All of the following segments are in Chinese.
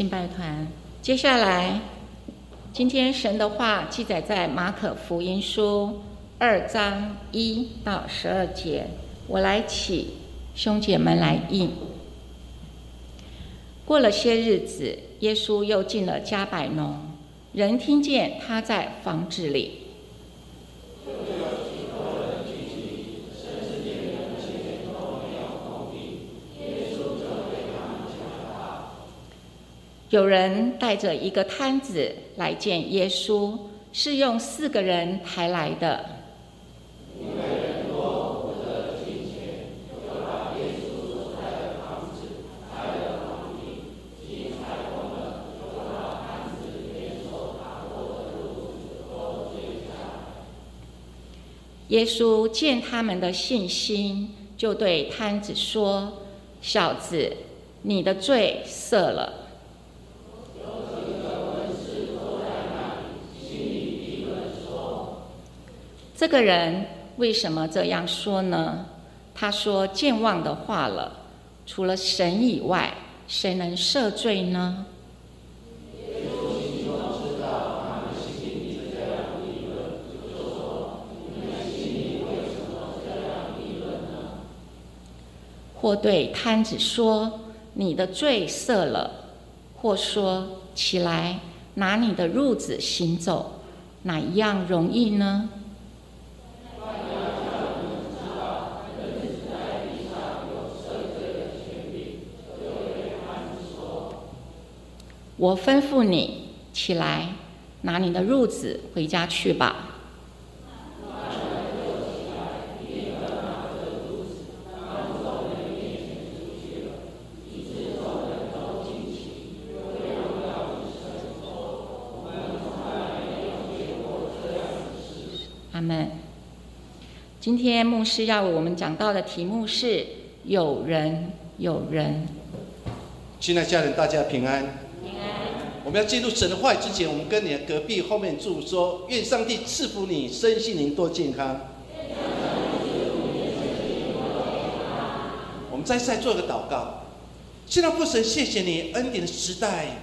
敬拜团。接下来，今天神的话记载在马可福音书二章一到十二节。我来起，兄姐们来应。过了些日子，耶稣又进了加百农，人听见他在房子里。有人带着一个摊子来见耶稣，是用四个人抬来的。耶稣见他们的信心，就对摊子说：“小子，你的罪赦了。”这个人为什么这样说呢？他说健忘的话了。除了神以外，谁能赦罪呢？或对摊子说：“你的罪赦了。”或说：“起来，拿你的褥子行走。”哪一样容易呢？我吩咐你起来，拿你的褥子回家去吧。阿门。今天牧师要为我们讲到的题目是“有人，有人”。亲爱家人，大家平安。我们要进入神的话语之前，我们跟你的隔壁后面祝说：愿上帝赐福你身心灵多健康。我们再再做个祷告。现在父神，谢谢你恩典的时代，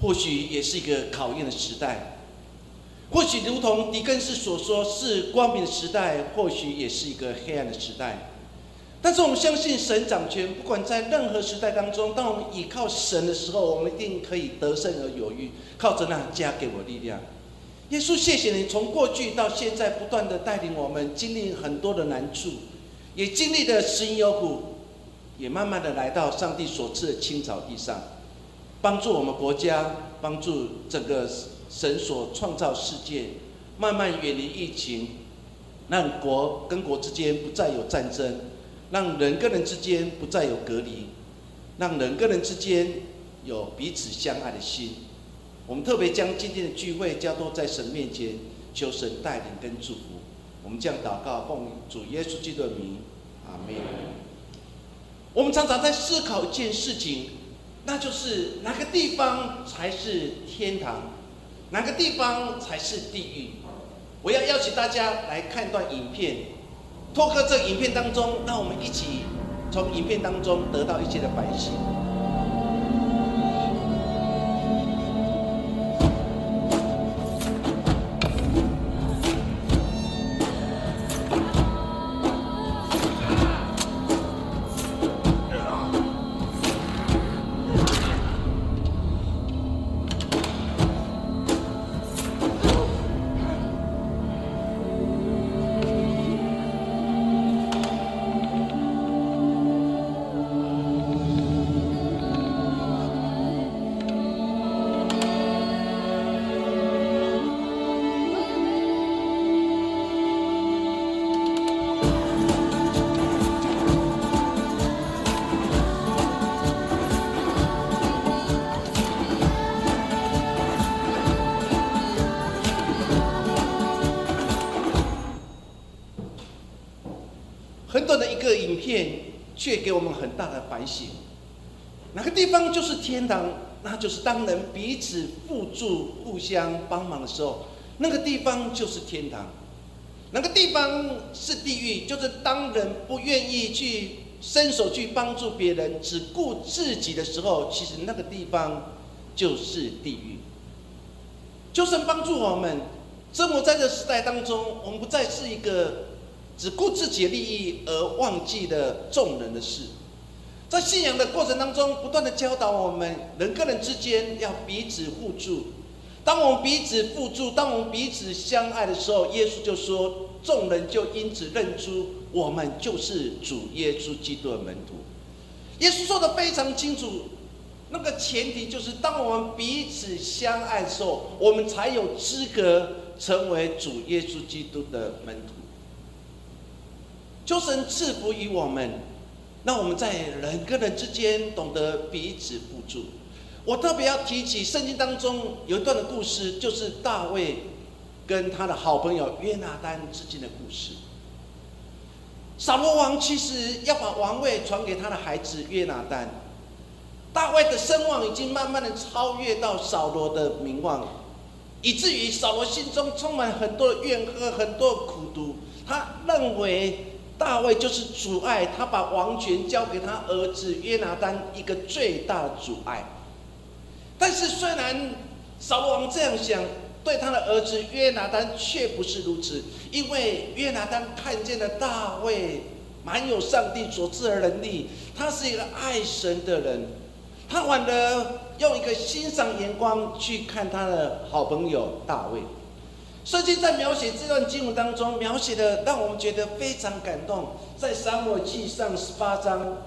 或许也是一个考验的时代；或许如同狄更斯所说，是光明的时代，或许也是一个黑暗的时代。但是我们相信神掌权，不管在任何时代当中，当我们倚靠神的时候，我们一定可以得胜而有余。靠着那加给我力量，耶稣，谢谢你从过去到现在不断的带领我们经历很多的难处，也经历了十因有苦，也慢慢的来到上帝所赐的青草地上，帮助我们国家，帮助整个神所创造世界，慢慢远离疫情，让国跟国之间不再有战争。让人跟人之间不再有隔离，让人跟人之间有彼此相爱的心。我们特别将今天的聚会交托在神面前，求神带领跟祝福。我们将祷告奉主耶稣基督的名，阿门。我们常常在思考一件事情，那就是哪个地方才是天堂，哪个地方才是地狱？我要邀请大家来看一段影片。透过这影片当中，让我们一起从影片当中得到一些的反省。却给我们很大的反省。哪个地方就是天堂？那就是当人彼此互助、互相帮忙的时候，那个地方就是天堂。哪个地方是地狱？就是当人不愿意去伸手去帮助别人，只顾自己的时候，其实那个地方就是地狱。就算帮助我们，生活在这时代当中，我们不再是一个只顾自己的利益而忘记了众人的事。在信仰的过程当中，不断的教导我们，人跟人之间要彼此互助。当我们彼此互助，当我们彼此相爱的时候，耶稣就说，众人就因此认出我们就是主耶稣基督的门徒。耶稣说的非常清楚，那个前提就是当我们彼此相爱的时候，我们才有资格成为主耶稣基督的门徒。求神赐福于我们。让我们在人跟人之间懂得彼此互助。我特别要提起圣经当中有一段的故事，就是大卫跟他的好朋友约拿丹之间的故事。扫罗王其实要把王位传给他的孩子约拿丹，大卫的声望已经慢慢的超越到扫罗的名望，以至于扫罗心中充满很多怨恨，很多苦毒。他认为。大卫就是阻碍他把王权交给他儿子约拿丹一个最大的阻碍。但是虽然扫罗王这样想，对他的儿子约拿丹却不是如此，因为约拿丹看见了大卫满有上帝所赐的能力，他是一个爱神的人，他反而用一个欣赏眼光去看他的好朋友大卫。圣经在描写这段经文当中，描写的让我们觉得非常感动。在沙漠记上十八章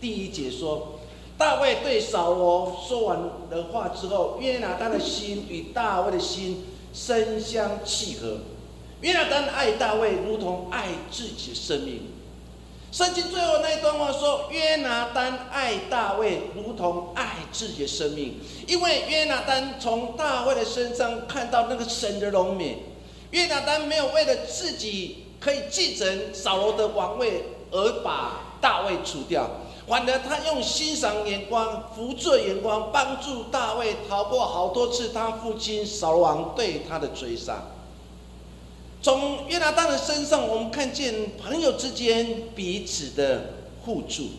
第一节说，大卫对扫罗说完的话之后，约拿丹的心与大卫的心深相契合。约拿丹爱大卫，如同爱自己的生命。圣经最后那一段话说：“约拿丹爱大卫，如同爱自己的生命，因为约拿丹从大卫的身上看到那个神的荣美。约拿丹没有为了自己可以继承扫罗的王位而把大卫除掉，反而他用欣赏眼光、扶助眼光，帮助大卫逃过好多次他父亲扫罗王对他的追杀。”从约拿丹的身上，我们看见朋友之间彼此的互助。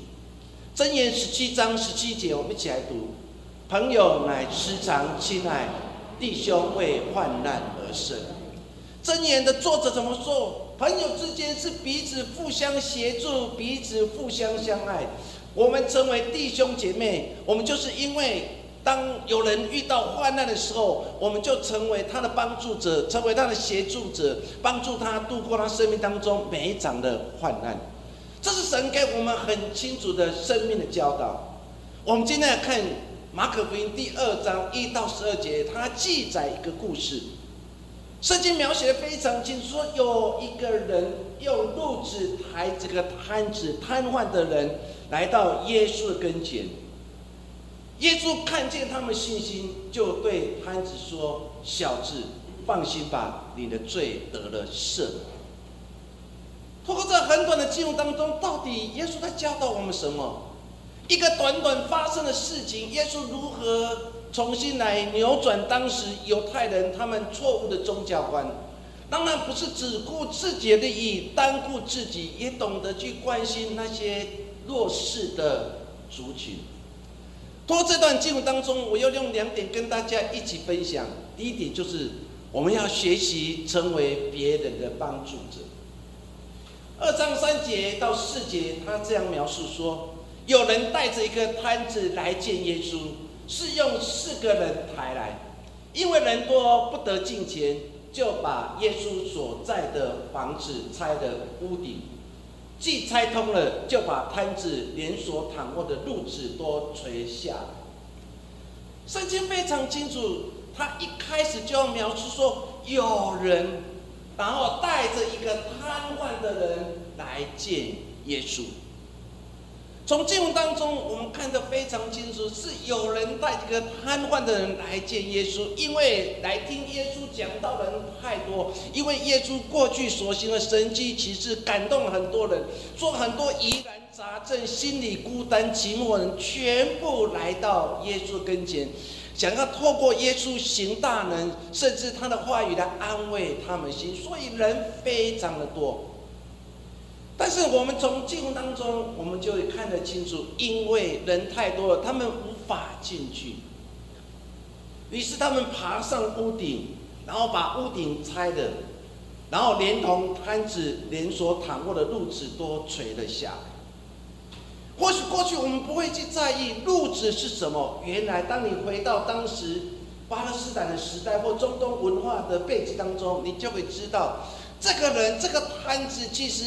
箴言十七章十七节，我们一起来读：朋友乃时常亲爱，弟兄为患难而生。箴言的作者怎么说？朋友之间是彼此互相协助，彼此互相相爱。我们成为弟兄姐妹，我们就是因为。当有人遇到患难的时候，我们就成为他的帮助者，成为他的协助者，帮助他度过他生命当中每一场的患难。这是神给我们很清楚的生命的教导。我们今天来看马可福音第二章一到十二节，它记载一个故事。圣经描写的非常清楚，说有一个人用褥子抬这个摊子，瘫痪的人来到耶稣的跟前。耶稣看见他们信心，就对摊子说：“小子，放心吧，你的罪得了赦。”通过这很短的记录当中，到底耶稣在教导我们什么？一个短短发生的事情，耶稣如何重新来扭转当时犹太人他们错误的宗教观？当然不是只顾自己的利益，单顾自己，也懂得去关心那些弱势的族群。过这段经文当中，我要用两点跟大家一起分享。第一点就是我们要学习成为别人的帮助者。二章三节到四节，他这样描述说：有人带着一个摊子来见耶稣，是用四个人抬来，因为人多不得进前，就把耶稣所在的房子拆了屋顶。既拆通了，就把摊子连锁躺卧的褥子都垂下。圣经非常清楚，他一开始就要描述说，有人，然后带着一个瘫痪的人来见耶稣。从经文当中，我们看得非常清楚，是有人带这个瘫痪的人来见耶稣，因为来听耶稣讲道的人太多，因为耶稣过去所行的神迹其实感动了很多人，说很多疑难杂症、心里孤单寂寞人全部来到耶稣跟前，想要透过耶稣行大能，甚至他的话语来安慰他们心，所以人非常的多。但是我们从经文当中，我们就会看得清楚，因为人太多了，他们无法进去。于是他们爬上屋顶，然后把屋顶拆了，然后连同摊子、连锁躺卧的褥子都垂了下来。或许过去我们不会去在意褥子是什么，原来当你回到当时巴勒斯坦的时代或中东文化的背景当中，你就会知道，这个人这个摊子其实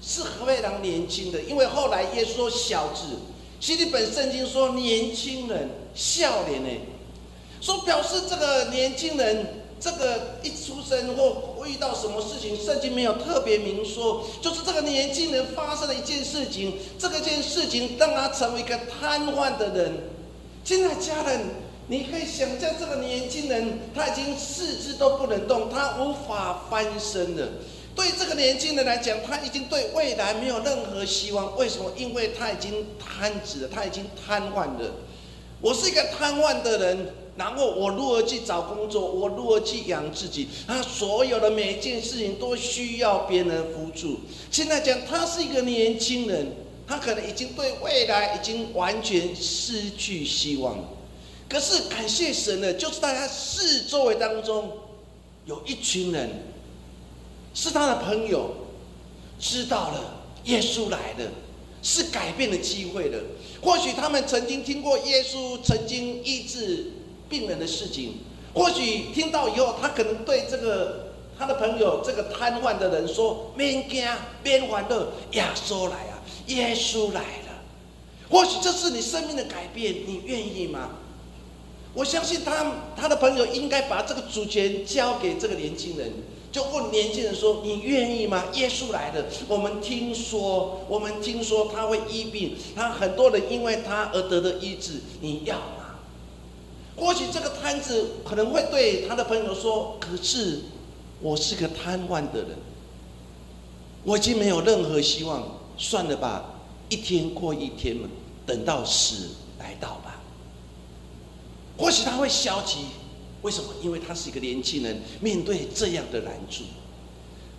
是非常年轻的，因为后来耶稣说小子，希利本圣经说年轻人笑脸呢，说表示这个年轻人。这个一出生或遇到什么事情，圣经没有特别明说，就是这个年轻人发生了一件事情，这个件事情让他成为一个瘫痪的人。亲爱的家人，你可以想象这个年轻人他已经四肢都不能动，他无法翻身了。对这个年轻人来讲，他已经对未来没有任何希望。为什么？因为他已经瘫子了，他已经瘫痪了。我是一个瘫痪的人。然后我如何去找工作？我如何去养自己？他所有的每一件事情都需要别人辅助。现在讲，他是一个年轻人，他可能已经对未来已经完全失去希望了。可是感谢神呢，就是在他四周围当中，有一群人是他的朋友，知道了耶稣来了，是改变的机会了。或许他们曾经听过耶稣曾经医治。病人的事情，或许听到以后，他可能对这个他的朋友这个瘫痪的人说：“免惊，免欢乐，耶稣来啊，耶稣来了。”或许这是你生命的改变，你愿意吗？我相信他他的朋友应该把这个主权交给这个年轻人，就问年轻人说：“你愿意吗？”耶稣来了，我们听说，我们听说他会医病，他很多人因为他而得的医治，你要吗。或许这个摊子可能会对他的朋友说：“可是我是个瘫痪的人，我已经没有任何希望，算了吧，一天过一天嘛，等到死来到吧。”或许他会消极，为什么？因为他是一个年轻人，面对这样的难处，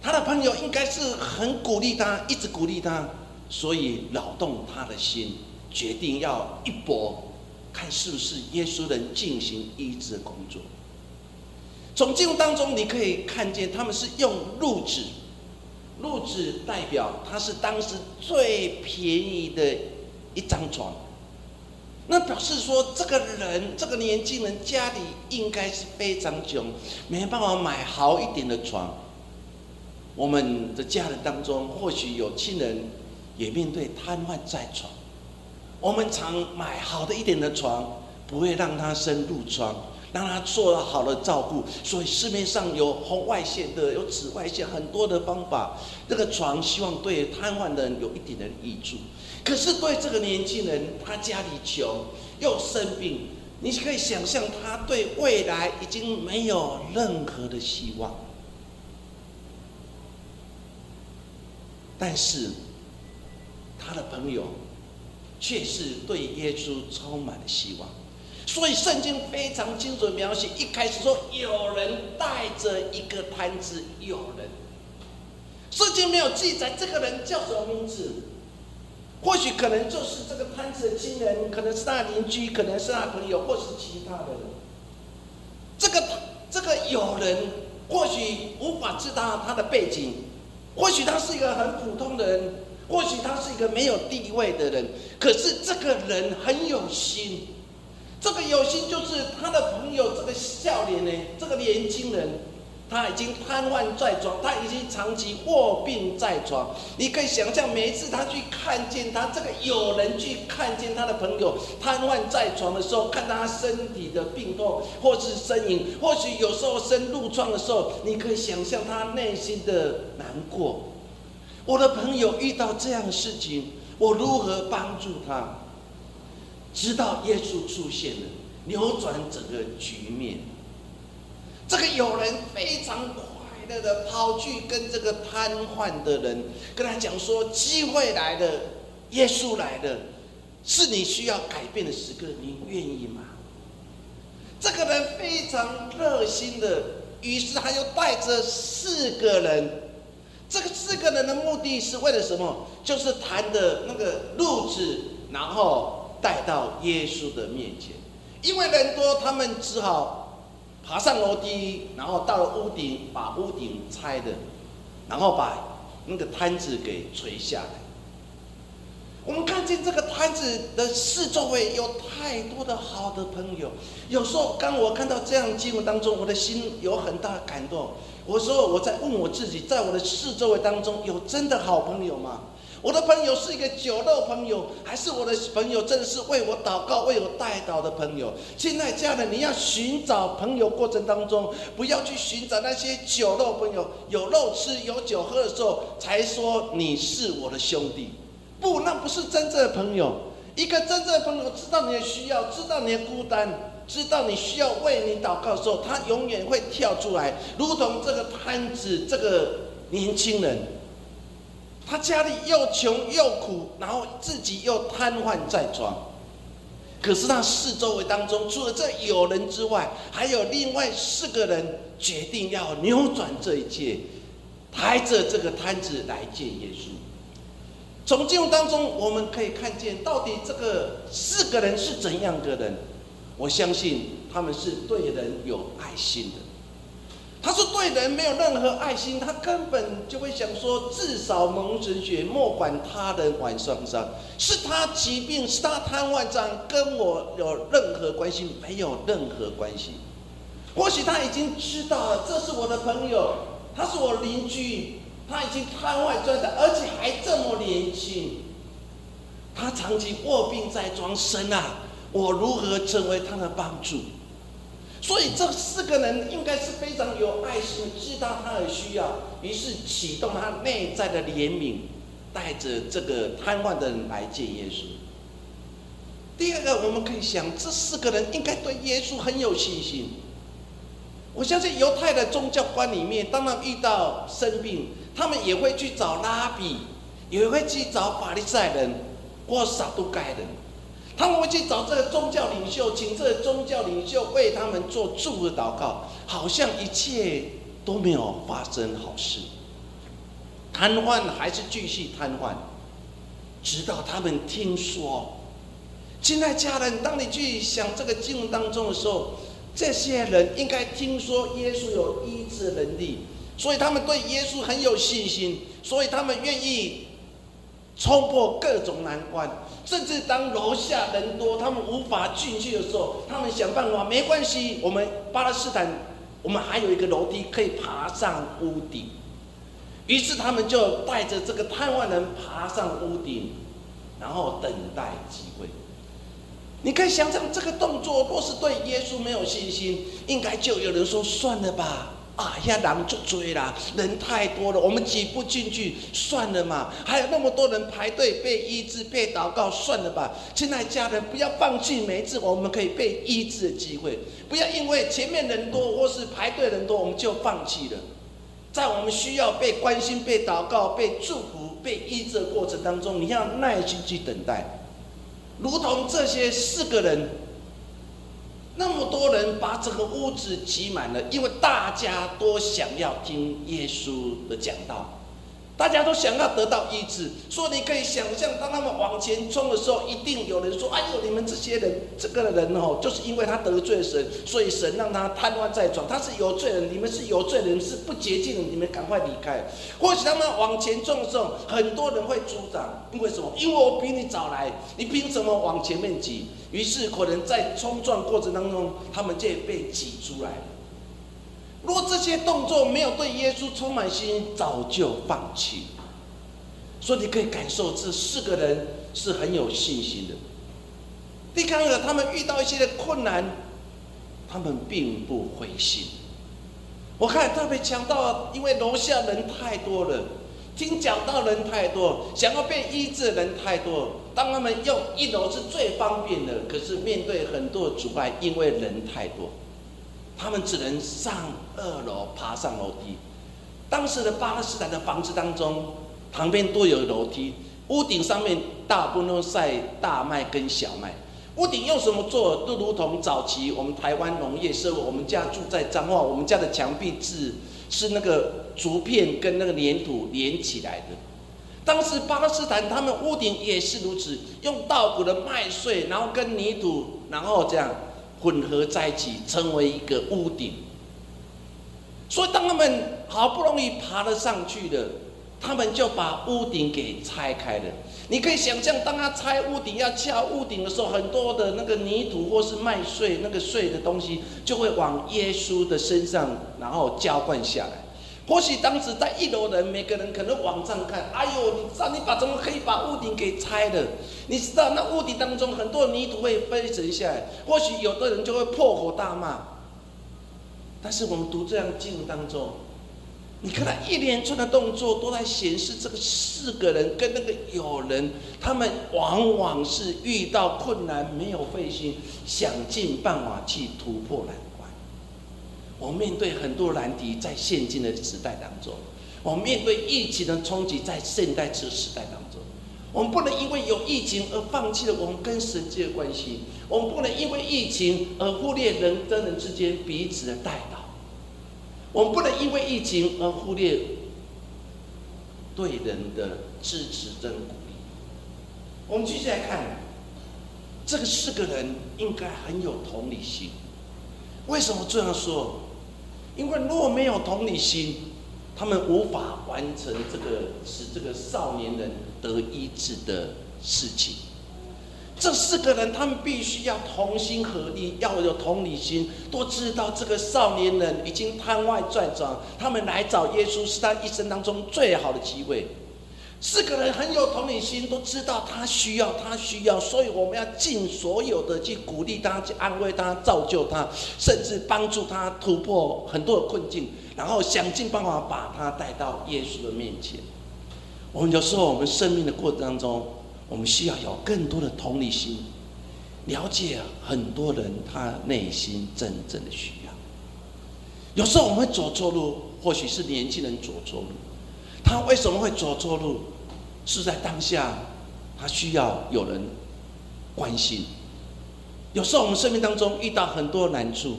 他的朋友应该是很鼓励他，一直鼓励他，所以扰动他的心，决定要一搏。看是不是耶稣能进行医治的工作。从经文当中，你可以看见他们是用褥子，褥子代表它是当时最便宜的一张床。那表示说，这个人这个年轻人家里应该是非常穷，没办法买好一点的床。我们的家人当中，或许有亲人也面对瘫痪在床。我们常买好的一点的床，不会让他生褥疮，让他做了好的照顾。所以市面上有红外线的，有紫外线，很多的方法。这个床希望对瘫痪的人有一点的益处。可是对这个年轻人，他家里穷又生病，你可以想象他对未来已经没有任何的希望。但是他的朋友。却是对耶稣充满了希望，所以圣经非常精准描写。一开始说有人带着一个摊子，有人。圣经没有记载这个人叫什么名字，或许可能就是这个摊子的亲人，可能是他邻居，可能是他朋友，或是其他的人。这个这个有人或许无法知道他的背景，或许他是一个很普通的人。或许他是一个没有地位的人，可是这个人很有心。这个有心就是他的朋友，这个笑脸呢，这个年轻人，他已经瘫痪在床，他已经长期卧病在床。你可以想象，每一次他去看见他，这个有人去看见他的朋友瘫痪在床的时候，看他身体的病痛或是呻吟，或许有时候生褥疮的时候，你可以想象他内心的难过。我的朋友遇到这样的事情，我如何帮助他？直到耶稣出现了，扭转整个局面。这个有人非常快乐的跑去跟这个瘫痪的人跟他讲说：“机会来了，耶稣来了，是你需要改变的时刻，你愿意吗？”这个人非常热心的，于是他又带着四个人。这个四个人的目的是为了什么？就是谈的那个路子，然后带到耶稣的面前。因为人多，他们只好爬上楼梯，然后到了屋顶，把屋顶拆了，然后把那个摊子给垂下来。我们看见这个摊子的四周围有太多的好的朋友。有时候，当我看到这样经文当中，我的心有很大的感动。我说我在问我自己，在我的四周围当中，有真的好朋友吗？我的朋友是一个酒肉朋友，还是我的朋友真的是为我祷告、为我带祷的朋友？亲爱家人，你要寻找朋友过程当中，不要去寻找那些酒肉朋友，有肉吃、有酒喝的时候才说你是我的兄弟。不，那不是真正的朋友。一个真正的朋友知道你的需要，知道你的孤单，知道你需要为你祷告的时候，他永远会跳出来，如同这个摊子，这个年轻人，他家里又穷又苦，然后自己又瘫痪在床。可是他四周围当中，除了这有人之外，还有另外四个人决定要扭转这一切，抬着这个摊子来见耶稣。从经文当中，我们可以看见到底这个四个人是怎样的人。我相信他们是对人有爱心的。他说对人没有任何爱心，他根本就会想说：至少蒙神血，莫管他人晚上伤。是他疾病，是他瘫痪障，跟我有任何关系？没有任何关系。或许他已经知道了，这是我的朋友，他是我邻居。他已经瘫痪状态，而且还这么年轻。他长期卧病在床，神啊，我如何成为他的帮助？所以这四个人应该是非常有爱心，知道他的需要，于是启动他内在的怜悯，带着这个瘫痪的人来见耶稣。第二个，我们可以想，这四个人应该对耶稣很有信心。我相信犹太的宗教观里面，当他遇到生病，他们也会去找拉比，也会去找法利赛人或撒都该人，他们会去找这个宗教领袖，请这个宗教领袖为他们做祝的祷告，好像一切都没有发生好事，瘫痪还是继续瘫痪，直到他们听说。亲爱家人，当你去想这个经文当中的时候，这些人应该听说耶稣有医治能力。所以他们对耶稣很有信心，所以他们愿意冲破各种难关，甚至当楼下人多，他们无法进去的时候，他们想办法，没关系，我们巴勒斯坦，我们还有一个楼梯可以爬上屋顶。于是他们就带着这个探望人爬上屋顶，然后等待机会。你可以想象这个动作，若是对耶稣没有信心，应该就有人说算了吧。啊！呀，人就追啦，人太多了，我们挤不进去，算了嘛。还有那么多人排队被医治、被祷告，算了吧。亲爱家人，不要放弃每一次我们可以被医治的机会，不要因为前面人多或是排队人多，我们就放弃了。在我们需要被关心、被祷告、被祝福、被医治的过程当中，你要耐心去等待，如同这些四个人。那么多人把整个屋子挤满了，因为大家都想要听耶稣的讲道。大家都想要得到医治，所以你可以想象，当他们往前冲的时候，一定有人说：“哎呦，你们这些人，这个人哦，就是因为他得罪神，所以神让他瘫痪在床，他是有罪人，你们是有罪人，是不洁净的，你们赶快离开。”或许他们往前冲的时候，很多人会阻挡，因为什么？因为我比你早来，你凭什么往前面挤？于是可能在冲撞过程当中，他们就被挤出来了。如果这些动作没有对耶稣充满信心，早就放弃。所以你可以感受这四个人是很有信心的。第三个，他们遇到一些的困难，他们并不灰心。我看特别强调，因为楼下人太多了，听讲道人太多，想要被医治人太多。当他们用一楼是最方便的，可是面对很多阻碍，因为人太多。他们只能上二楼，爬上楼梯。当时的巴勒斯坦的房子当中，旁边都有楼梯，屋顶上面大部分都晒大麦跟小麦。屋顶用什么做？都如同早期我们台湾农业社会。我们家住在彰化，我们家的墙壁是是那个竹片跟那个粘土连起来的。当时巴勒斯坦他们屋顶也是如此，用稻谷的麦穗，然后跟泥土，然后这样混合在一起，成为一个屋顶。所以当他们好不容易爬了上去的，他们就把屋顶给拆开了。你可以想象，当他拆屋顶要撬屋顶的时候，很多的那个泥土或是麦穗那个碎的东西，就会往耶稣的身上，然后浇灌下来。或许当时在一楼的人，每个人可能往上看，哎呦，你知道你把怎么可以把屋顶给拆了？你知道那屋顶当中很多泥土会飞沉下来，或许有的人就会破口大骂。但是我们读这样经文当中。你看他一连串的动作，都在显示这个四个人跟那个友人，他们往往是遇到困难没有费心，想尽办法去突破难。我们面对很多难题，在现今的时代当中，我们面对疫情的冲击，在现代这个时代当中，我们不能因为有疫情而放弃了我们跟神界的关系，我们不能因为疫情而忽略人跟人之间彼此的带导。我们不能因为疫情而忽略对人的支持跟鼓励。我们继续来看，这个四个人应该很有同理心。为什么这样说？因为如果没有同理心，他们无法完成这个使这个少年人得医治的事情。这四个人，他们必须要同心合力，要有同理心，都知道这个少年人已经瘫痪转转，他们来找耶稣是他一生当中最好的机会。四个人很有同理心，都知道他需要，他需要，所以我们要尽所有的去鼓励他，去安慰他，造就他，甚至帮助他突破很多的困境，然后想尽办法把他带到耶稣的面前。我们有时候我们生命的过程当中。我们需要有更多的同理心，了解很多人他内心真正的需要。有时候我们会走错路，或许是年轻人走错路，他为什么会走错路？是在当下他需要有人关心。有时候我们生命当中遇到很多难处，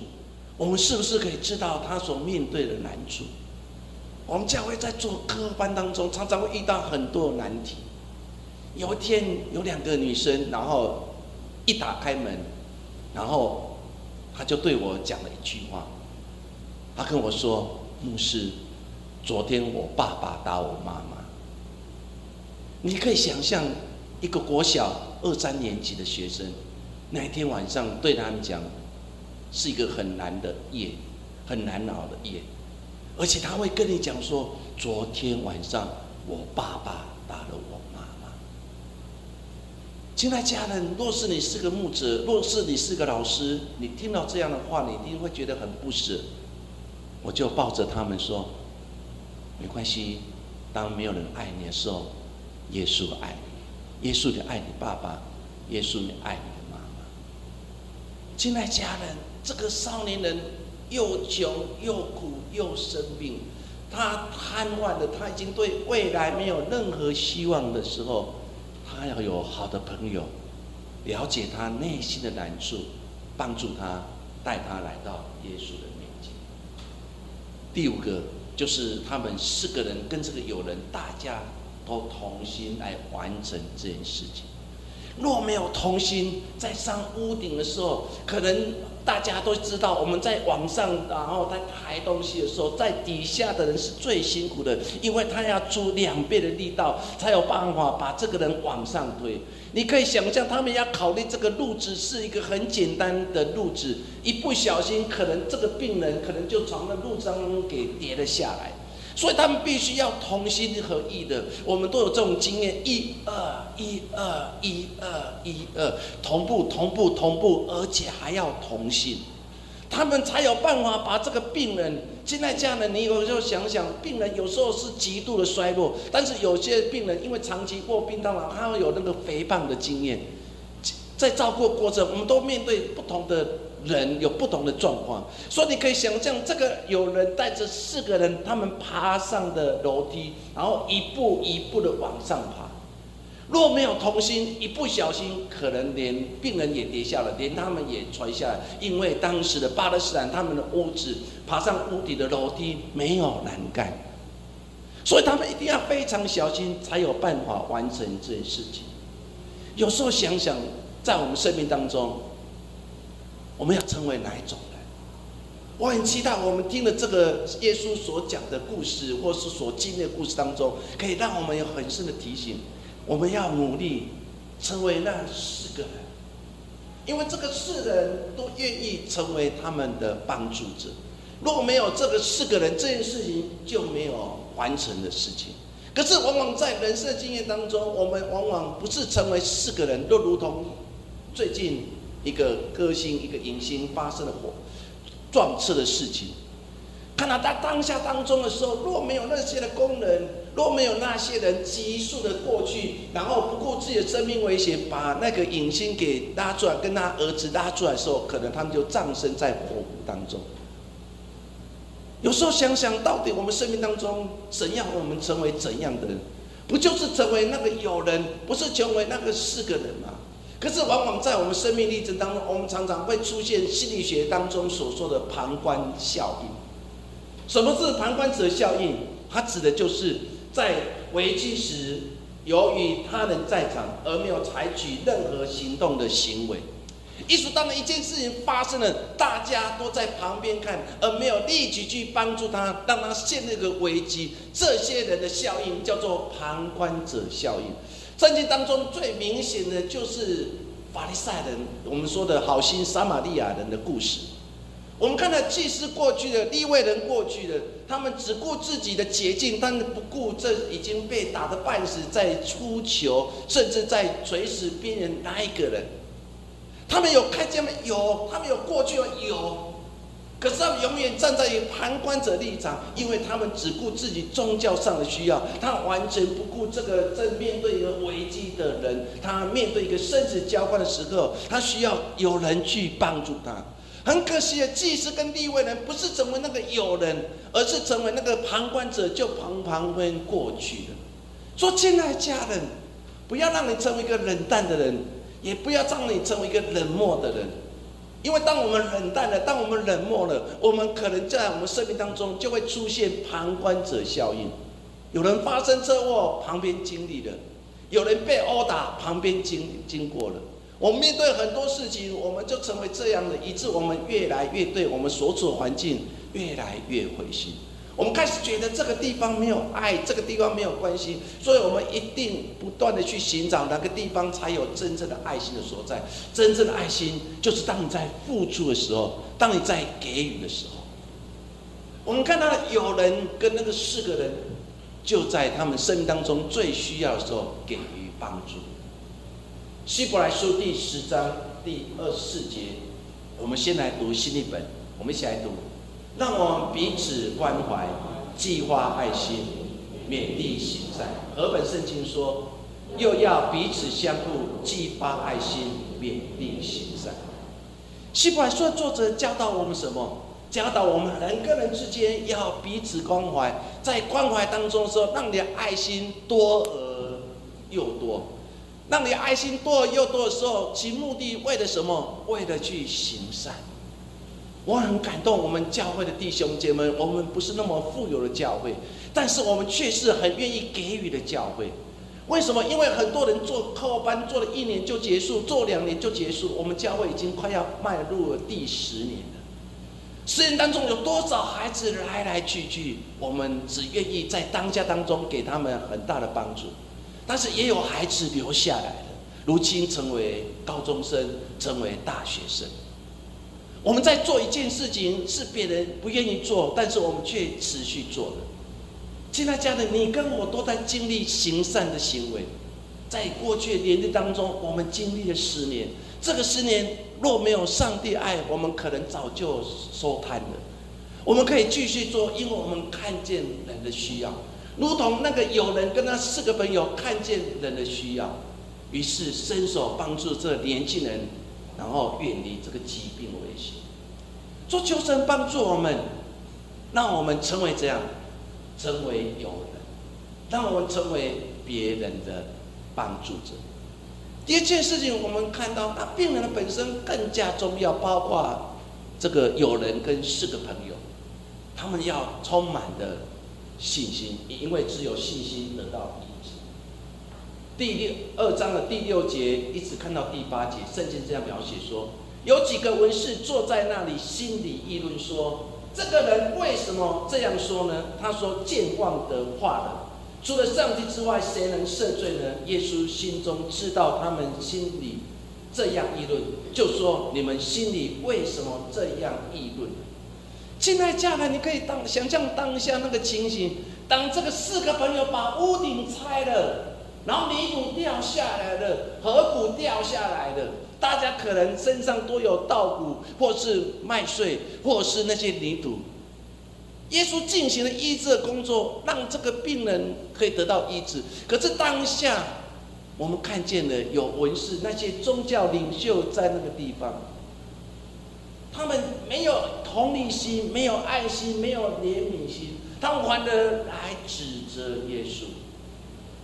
我们是不是可以知道他所面对的难处？我们教会在做科班当中，常常会遇到很多难题。有一天，有两个女生，然后一打开门，然后她就对我讲了一句话。她跟我说：“牧师，昨天我爸爸打我妈妈。”你可以想象，一个国小二三年级的学生，那一天晚上对他们讲，是一个很难的夜，很难熬的夜，而且他会跟你讲说：“昨天晚上我爸爸打了我妈妈。”亲爱家人，若是你是个牧者，若是你是个老师，你听到这样的话，你一定会觉得很不舍。我就抱着他们说：“没关系，当没有人爱你的时候，耶稣爱你，耶稣你爱你爸爸，耶稣你爱你的妈妈。”亲爱家人，这个少年人又穷又苦又生病，他瘫痪了，他已经对未来没有任何希望的时候。他要有好的朋友，了解他内心的难处，帮助他，带他来到耶稣的面前。第五个就是他们四个人跟这个友人，大家都同心来完成这件事情。若没有同心，在上屋顶的时候，可能。大家都知道，我们在往上，然后在抬东西的时候，在底下的人是最辛苦的，因为他要出两倍的力道，才有办法把这个人往上推。你可以想象，他们要考虑这个路子是一个很简单的路子，一不小心，可能这个病人可能就从那路上给跌了下来。所以他们必须要同心合意的，我们都有这种经验，一二一二一二一二，同步同步同步，而且还要同心，他们才有办法把这个病人。现在这样的，你有时候想想，病人有时候是极度的衰弱，但是有些病人因为长期卧病当然他会有那个肥胖的经验，在照顾过程，我们都面对不同的。人有不同的状况，所以你可以想象，这个有人带着四个人，他们爬上的楼梯，然后一步一步的往上爬。若没有同心，一不小心，可能连病人也跌下了，连他们也摔下来。因为当时的巴勒斯坦，他们的屋子爬上屋顶的楼梯没有栏杆，所以他们一定要非常小心，才有办法完成这件事情。有时候想想，在我们生命当中，我们要成为哪一种人？我很期待我们听了这个耶稣所讲的故事，或是所经历的故事当中，可以让我们有很深的提醒。我们要努力成为那四个人，因为这个四人都愿意成为他们的帮助者。如果没有这个四个人，这件事情就没有完成的事情。可是，往往在人生经验当中，我们往往不是成为四个人，都如同最近一个歌星、一个影星发生的火撞车的事情。看到他当下当中的时候，若没有那些的工人，若没有那些人急速的过去，然后不顾自己的生命危险，把那个影星给拉出来，跟他儿子拉出来的时候，可能他们就葬身在火湖当中。有时候想想，到底我们生命当中怎样，我们成为怎样的人？不就是成为那个有人，不是成为那个四个人吗？可是往往在我们生命历程当中，我们常常会出现心理学当中所说的旁观效应。什么是旁观者效应？它指的就是在危机时，由于他人在场而没有采取任何行动的行为。意思当一件事情发生了，大家都在旁边看，而没有立即去帮助他，让他陷入个危机。这些人的效应叫做旁观者效应。圣经当中最明显的就是法利赛人，我们说的好心撒玛利亚人的故事。我们看到祭司过去的立位人过去的，他们只顾自己的捷径，但是不顾这已经被打得半死，在出球，甚至在垂死边缘那一个人。他们有看见吗？有，他们有过去吗？有。可是他们永远站在一旁观者立场，因为他们只顾自己宗教上的需要，他完全不顾这个正面对一个危机的人，他面对一个生死交关的时刻，他需要有人去帮助他。很可惜的，祭司跟立位人不是成为那个友人，而是成为那个旁观者，就旁旁观过去了。说，亲爱家人，不要让你成为一个冷淡的人，也不要让你成为一个冷漠的人。因为当我们冷淡了，当我们冷漠了，我们可能在我们生命当中就会出现旁观者效应。有人发生车祸，旁边经历了；有人被殴打，旁边经经过了。我们面对很多事情，我们就成为这样的，以致我们越来越对我们所处环境越来越灰心。我们开始觉得这个地方没有爱，这个地方没有关心，所以我们一定不断的去寻找哪个地方才有真正的爱心的所在。真正的爱心就是当你在付出的时候，当你在给予的时候。我们看到有人跟那个四个人，就在他们生命当中最需要的时候给予帮助。希伯来书第十章第二十四节，我们先来读新译本，我们一起来读。让我们彼此关怀，计划爱心，勉励行善。和本圣经说，又要彼此相互，激发爱心，勉励行善。希伯来书作者教导我们什么？教导我们人跟人之间要彼此关怀，在关怀当中说，让你的爱心多而又多。让你爱心多又多的时候，其目的为了什么？为了去行善。我很感动，我们教会的弟兄姐妹，我们不是那么富有的教会，但是我们却是很愿意给予的教会。为什么？因为很多人做课后班做了一年就结束，做两年就结束。我们教会已经快要迈入了第十年了。十年当中有多少孩子来来去去？我们只愿意在当下当中给他们很大的帮助。但是也有孩子留下来了，如今成为高中生，成为大学生。我们在做一件事情，是别人不愿意做，但是我们却持续做的。亲爱家人，你跟我都在经历行善的行为。在过去的年日当中，我们经历了十年。这个十年若没有上帝爱，我们可能早就收摊了。我们可以继续做，因为我们看见人的需要。如同那个有人跟他四个朋友看见人的需要，于是伸手帮助这年轻人，然后远离这个疾病危险。做求神帮助我们，让我们成为这样，成为有人，让我们成为别人的帮助者。第二件事情，我们看到那病人的本身更加重要，包括这个友人跟四个朋友，他们要充满的信心，因为只有信心得到。第六二章的第六节一直看到第八节，圣经这样描写说，有几个文士坐在那里，心里议论说：“这个人为什么这样说呢？”他说：“健忘的话了。”除了上帝之外，谁能赦罪呢？耶稣心中知道他们心里这样议论，就说：“你们心里为什么这样议论？”亲爱家人，你可以当想象当下那个情形：当这个四个朋友把屋顶拆了，然后泥土掉下来了，河谷掉下来了，大家可能身上都有稻谷，或是麦穗，或是那些泥土。耶稣进行了医治的工作，让这个病人可以得到医治。可是当下，我们看见了有文士那些宗教领袖在那个地方，他们没有同理心，没有爱心，没有怜悯心，他们反而来指责耶稣：“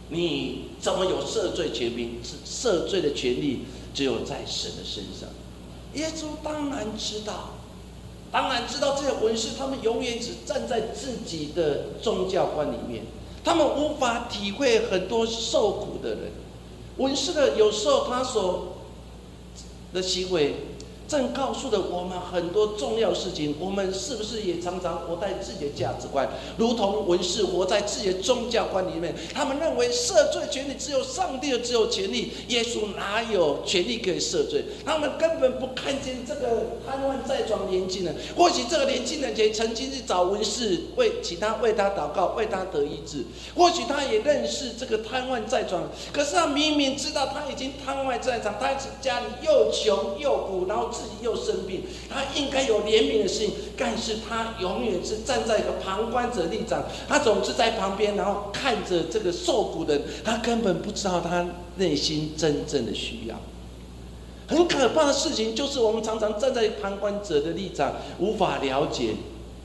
你怎么有赦罪权柄？赦罪的权利只有在神的身上。”耶稣当然知道。当然知道这些文士，他们永远只站在自己的宗教观里面，他们无法体会很多受苦的人。文士的有时候他所的行为。正告诉了我们很多重要事情。我们是不是也常常活在自己的价值观，如同文士活在自己的宗教观里面？他们认为赦罪权利只有上帝的，只有权利，耶稣哪有权利可以赦罪？他们根本不看见这个瘫痪在床年轻人。或许这个年轻人也曾经去找文士为其他为他祷告，为他得医治。或许他也认识这个瘫痪在床，可是他明明知道他已经瘫痪在床，他家里又穷又苦，然后。自己又生病，他应该有怜悯的心，但是他永远是站在一个旁观者立场，他总是在旁边，然后看着这个受苦的人，他根本不知道他内心真正的需要。很可怕的事情就是，我们常常站在旁观者的立场，无法了解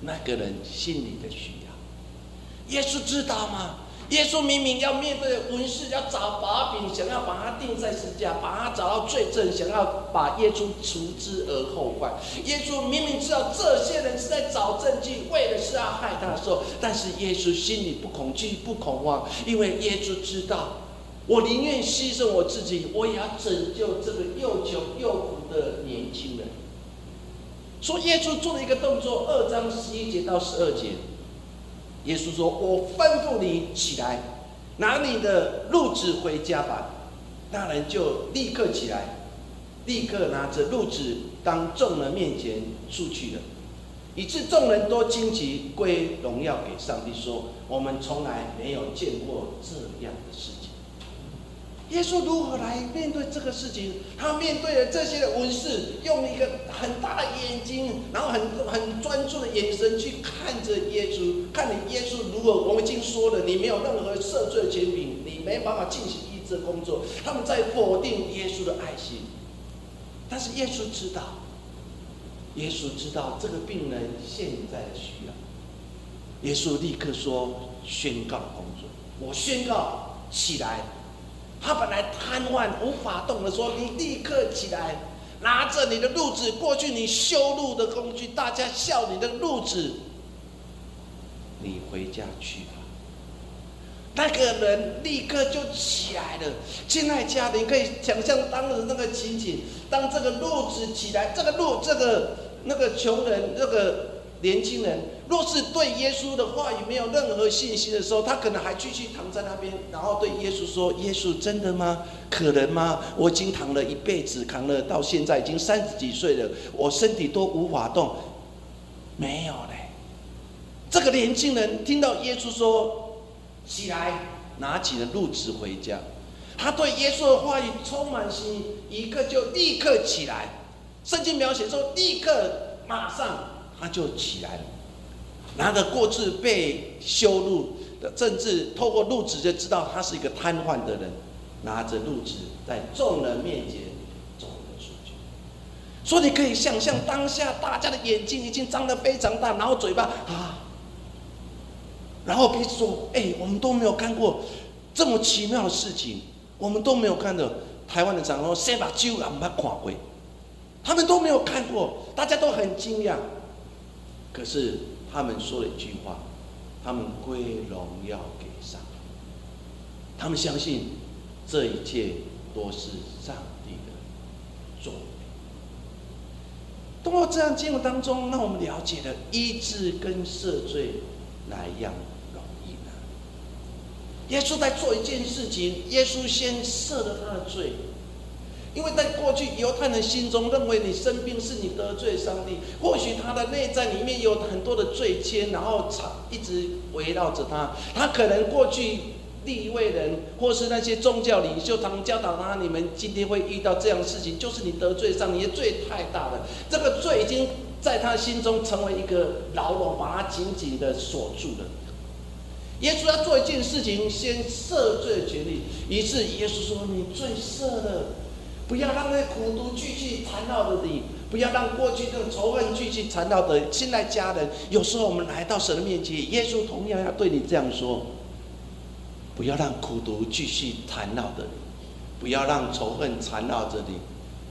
那个人心里的需要。耶稣知道吗？耶稣明明要面对文士，要找把柄，想要把他钉在十字架，把他找到罪证，想要把耶稣除之而后快。耶稣明明知道这些人是在找证据，为的是要害他的时候，但是耶稣心里不恐惧、不恐慌，因为耶稣知道，我宁愿牺牲我自己，我也要拯救这个又穷又苦的年轻人。说耶稣做了一个动作，二章十一节到十二节。耶稣说：“我吩咐你起来，拿你的褥子回家吧。”那人就立刻起来，立刻拿着褥子当众人面前出去了，以致众人都惊奇，归荣耀给上帝，说：“我们从来没有见过这样的事。”耶稣如何来面对这个事情？他面对了这些的文士，用一个很大的眼睛，然后很很专注的眼神去看着耶稣，看你耶稣如果我们已经说了，你没有任何赦罪的权柄，你没办法进行医治工作。他们在否定耶稣的爱心，但是耶稣知道，耶稣知道这个病人现在的需要。耶稣立刻说：“宣告工作，我宣告起来。”他本来瘫痪无法动的，说：“你立刻起来，拿着你的褥子过去，你修路的工具，大家笑你的褥子，你回家去吧。”那个人立刻就起来了。亲爱家人，可以想象当时那个情景：当这个褥子起来，这个路，这个那个穷人，这个。年轻人若是对耶稣的话语没有任何信心的时候，他可能还继续躺在那边，然后对耶稣说：“耶稣，真的吗？可能吗？我已经躺了一辈子，扛了到现在已经三十几岁了，我身体都无法动。”没有嘞。这个年轻人听到耶稣说：“起来，拿起了褥子回家。”他对耶稣的话语充满信心，一个就立刻起来。圣经描写说：“立刻，马上。”他就起来了，拿着过去被修路的政治，透过路子就知道他是一个瘫痪的人，拿着路子在众人面前走了出去。所以你可以想象，当下大家的眼睛已经张得非常大，然后嘴巴啊，然后彼此说：“哎，我们都没有看过这么奇妙的事情。”我们都没有看到台湾的长老先把酒啊没看过，他们都没有看过，大家都很惊讶。可是他们说了一句话：他们归荣耀给上帝，他们相信这一切都是上帝的作为。通过这样经文当中，让我们了解了医治跟赦罪哪一样容易呢？耶稣在做一件事情，耶稣先赦了他的罪，因为在过去犹太人心中认为你生病是你得罪上帝，或许他的内在里面有很多的罪愆，然后长一直围绕着他，他可能过去。立位人，或是那些宗教领袖，他们教导他：你们今天会遇到这样的事情，就是你得罪上帝，你的罪太大了。这个罪已经在他心中成为一个牢笼，把他紧紧的锁住了。耶稣要做一件事情，先赦罪的权利。于是耶稣说：“你罪赦了，不要让那些苦毒继续缠绕着你，不要让过去这种仇恨继续缠绕着现在家人。有时候我们来到神的面前，耶稣同样要对你这样说。”不要让苦毒继续缠绕着你，不要让仇恨缠绕着你，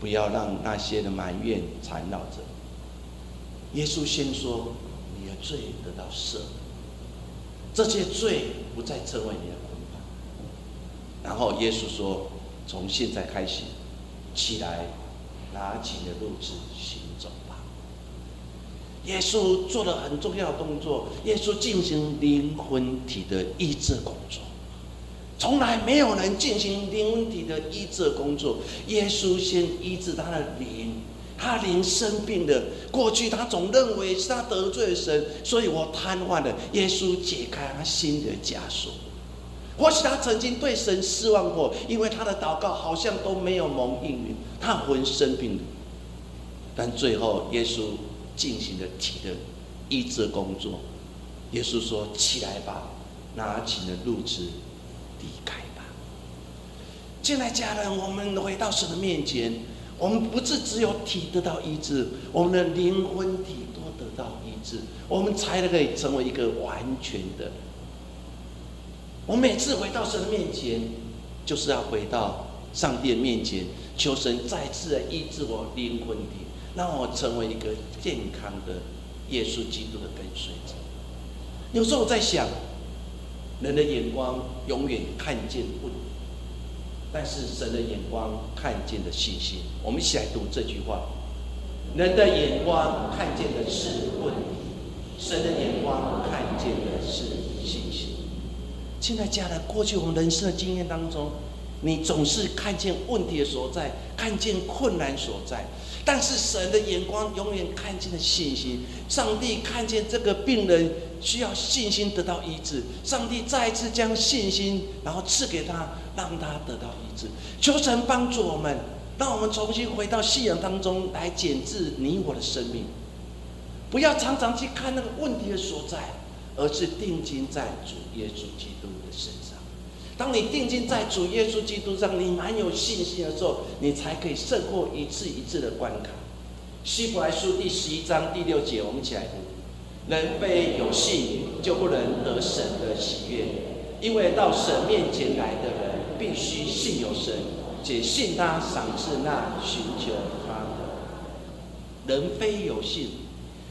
不要让那些的埋怨缠绕着你。耶稣先说：“你的罪得到赦，这些罪不再成为你的捆绑。”然后耶稣说：“从现在开始，起来，拿起你的路子行走吧。”耶稣做了很重要的动作，耶稣进行灵魂体的医治工作。从来没有人进行灵魂体的医治工作，耶稣先医治他的灵，他灵生病的。过去他总认为是他得罪神，所以我瘫痪了。耶稣解开他心的枷锁。或许他曾经对神失望过，因为他的祷告好像都没有蒙应允，他浑身病了。但最后耶稣进行了体的医治工作。耶稣说：“起来吧，拿起了褥子。”离开吧，进来家人，我们回到神的面前，我们不是只有体得到医治，我们的灵魂体都得到医治，我们才可以成为一个完全的。我每次回到神的面前，就是要回到上帝的面前，求神再次的医治我灵魂体，让我成为一个健康的耶稣基督的跟随者。有时候我在想。人的眼光永远看见问，但是神的眼光看见的信心。我们一起来读这句话：人的眼光看见的是问题，神的眼光看见的是信心。现在家人，过去我们人生的经验当中，你总是看见问题的所在，看见困难所在，但是神的眼光永远看见的信心。上帝看见这个病人。需要信心得到医治，上帝再一次将信心，然后赐给他，让他得到医治。求神帮助我们，让我们重新回到信仰当中来检治你我的生命，不要常常去看那个问题的所在，而是定睛在主耶稣基督身上。当你定睛在主耶稣基督上，你蛮有信心的时候，你才可以胜过一次一次的关卡。希伯来书第十一章第六节，我们一起来读。人非有信，就不能得神的喜悦。因为到神面前来的人，必须信有神，且信他赏赐那寻求他的。人非有信，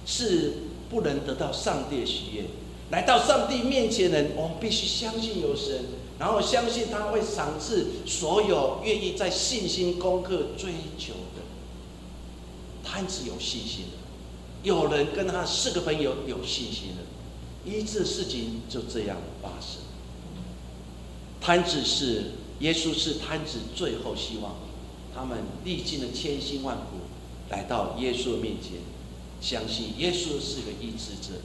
是不能得到上帝的喜悦。来到上帝面前的人，我们必须相信有神，然后相信他会赏赐所有愿意在信心功课追求的。他是有信心的。有人跟他四个朋友有信心了，医治事情就这样发生。摊子是耶稣是摊子最后希望，他们历尽了千辛万苦来到耶稣的面前，相信耶稣是个医治者，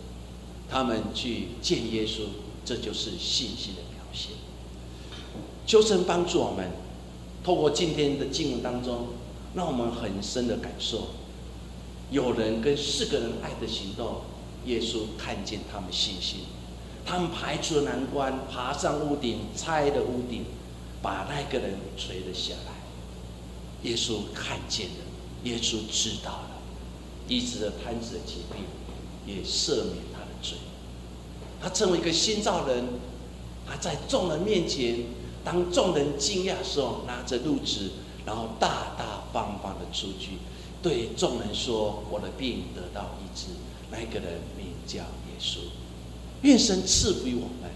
他们去见耶稣，这就是信心的表现。求神帮助我们，透过今天的经文当中，让我们很深的感受。有人跟四个人爱的行动，耶稣看见他们信心，他们排除了难关，爬上屋顶，拆了屋顶，把那个人垂了下来。耶稣看见了，耶稣知道了，医治了瘫子的疾病，也赦免他。成为一个新造人，他在众人面前当众人惊讶的时候，拿着褥子，然后大大方方的出去，对众人说：“我的病得到医治。”那个人名叫耶稣。愿神赐福我们，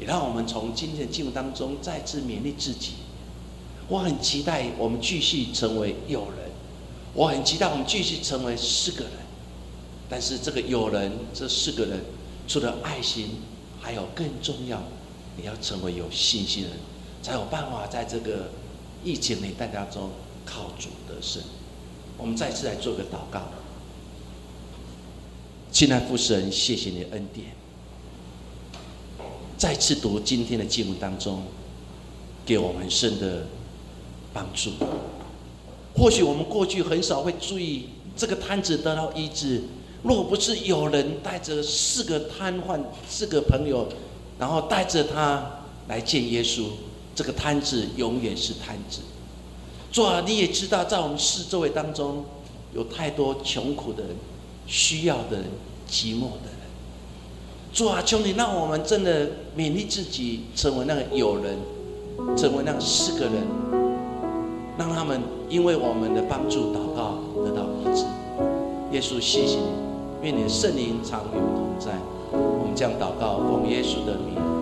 也让我们从今天的经文当中再次勉励自己。我很期待我们继续成为友人，我很期待我们继续成为四个人。但是这个友人，这四个人，除了爱心，还有更重要，你要成为有信心人，才有办法在这个疫情里大家中靠主得胜。我们再次来做个祷告。亲爱父神，谢谢你的恩典。再次读今天的经文当中，给我们生的帮助。或许我们过去很少会注意这个摊子得到医治，若不是有人带着四个瘫痪、四个朋友，然后带着他来见耶稣，这个摊子永远是摊子。主啊，你也知道，在我们四周围当中，有太多穷苦的人、需要的人、寂寞的人。主啊，求你让我们真的勉励自己，成为那个友人，成为那四个人，让他们因为我们的帮助祷告得到医治。耶稣，谢谢你，愿你圣灵常与我们同在。我们将祷告奉耶稣的名。